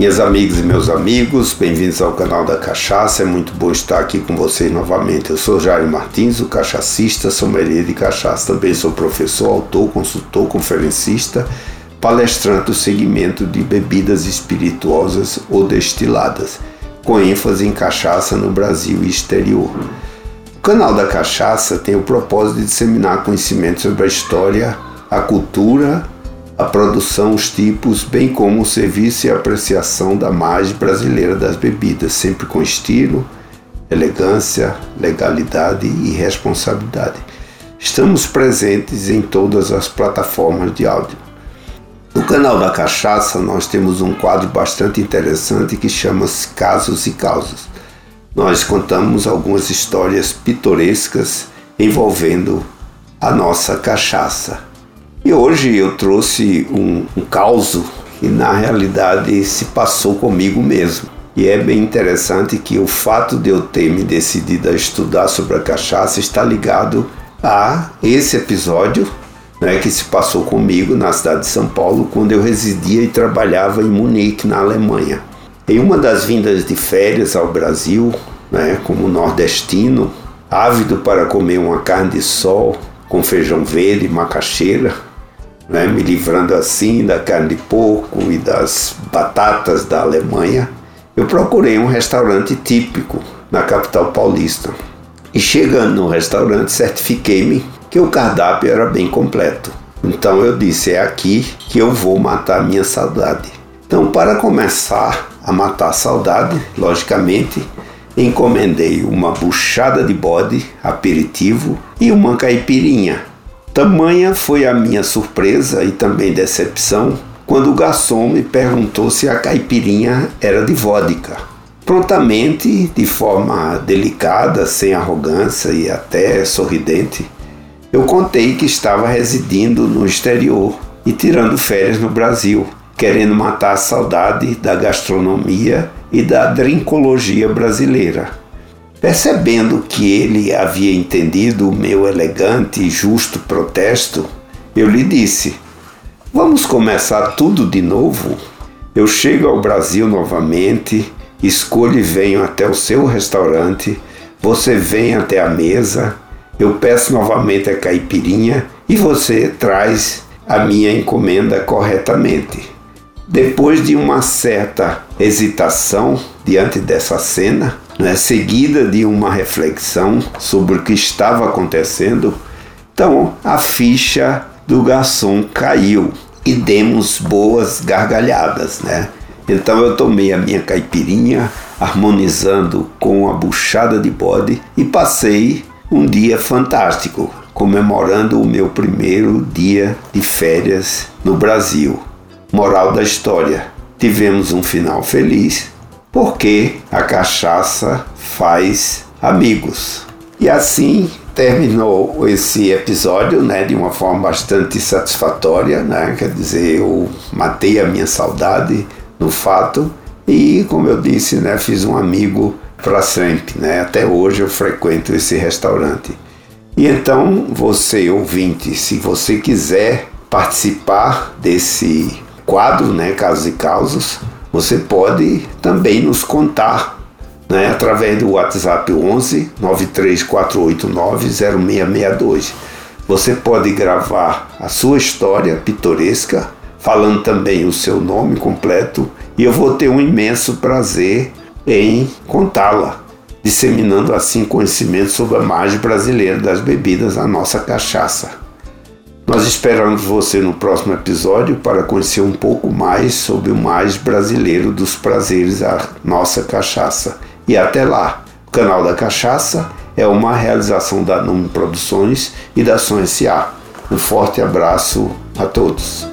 Minhas amigas e meus amigos, bem-vindos ao canal da Cachaça. É muito bom estar aqui com vocês novamente. Eu sou Jair Martins, o cachacista, sommelier de cachaça. Também sou professor, autor, consultor, conferencista, palestrante do segmento de bebidas espirituosas ou destiladas, com ênfase em cachaça no Brasil e exterior. O canal da Cachaça tem o propósito de disseminar conhecimento sobre a história, a cultura a produção, os tipos, bem como o serviço e apreciação da margem brasileira das bebidas, sempre com estilo, elegância, legalidade e responsabilidade. Estamos presentes em todas as plataformas de áudio. No canal da Cachaça, nós temos um quadro bastante interessante que chama-se Casos e Causas. Nós contamos algumas histórias pitorescas envolvendo a nossa cachaça. E hoje eu trouxe um, um caos que na realidade se passou comigo mesmo. E é bem interessante que o fato de eu ter me decidido a estudar sobre a cachaça está ligado a esse episódio né, que se passou comigo na cidade de São Paulo, quando eu residia e trabalhava em Munique, na Alemanha. Em uma das vindas de férias ao Brasil, né, como nordestino, ávido para comer uma carne de sol com feijão verde, macaxeira, né, me livrando assim da carne de porco e das batatas da Alemanha, eu procurei um restaurante típico na capital paulista. E chegando no restaurante, certifiquei-me que o cardápio era bem completo. Então eu disse: é aqui que eu vou matar minha saudade. Então, para começar a matar a saudade, logicamente, encomendei uma buchada de bode, aperitivo e uma caipirinha Tamanha foi a minha surpresa e também decepção quando o garçom me perguntou se a caipirinha era de vodka. Prontamente, de forma delicada, sem arrogância e até sorridente, eu contei que estava residindo no exterior e tirando férias no Brasil, querendo matar a saudade da gastronomia e da drinkologia brasileira. Percebendo que ele havia entendido o meu elegante e justo protesto, eu lhe disse: Vamos começar tudo de novo? Eu chego ao Brasil novamente, escolho e venho até o seu restaurante, você vem até a mesa, eu peço novamente a caipirinha e você traz a minha encomenda corretamente. Depois de uma certa hesitação diante dessa cena, né, seguida de uma reflexão sobre o que estava acontecendo, então a ficha do garçom caiu e demos boas gargalhadas, né? Então eu tomei a minha caipirinha, harmonizando com a buchada de bode e passei um dia fantástico, comemorando o meu primeiro dia de férias no Brasil. Moral da história: tivemos um final feliz porque a cachaça faz amigos. E assim terminou esse episódio, né, de uma forma bastante satisfatória, né? Quer dizer, eu matei a minha saudade no fato e, como eu disse, né, fiz um amigo para sempre, né? Até hoje eu frequento esse restaurante. E então, você ouvinte, se você quiser participar desse quadro, né, casos e causos, você pode também nos contar né, através do WhatsApp 11 93489 0662. Você pode gravar a sua história pitoresca, falando também o seu nome completo, e eu vou ter um imenso prazer em contá-la, disseminando assim conhecimento sobre a margem brasileira das bebidas, a nossa cachaça. Nós esperamos você no próximo episódio para conhecer um pouco mais sobre o mais brasileiro dos prazeres, a nossa cachaça. E até lá! O canal da Cachaça é uma realização da Nume Produções e da Som S.A. Um forte abraço a todos.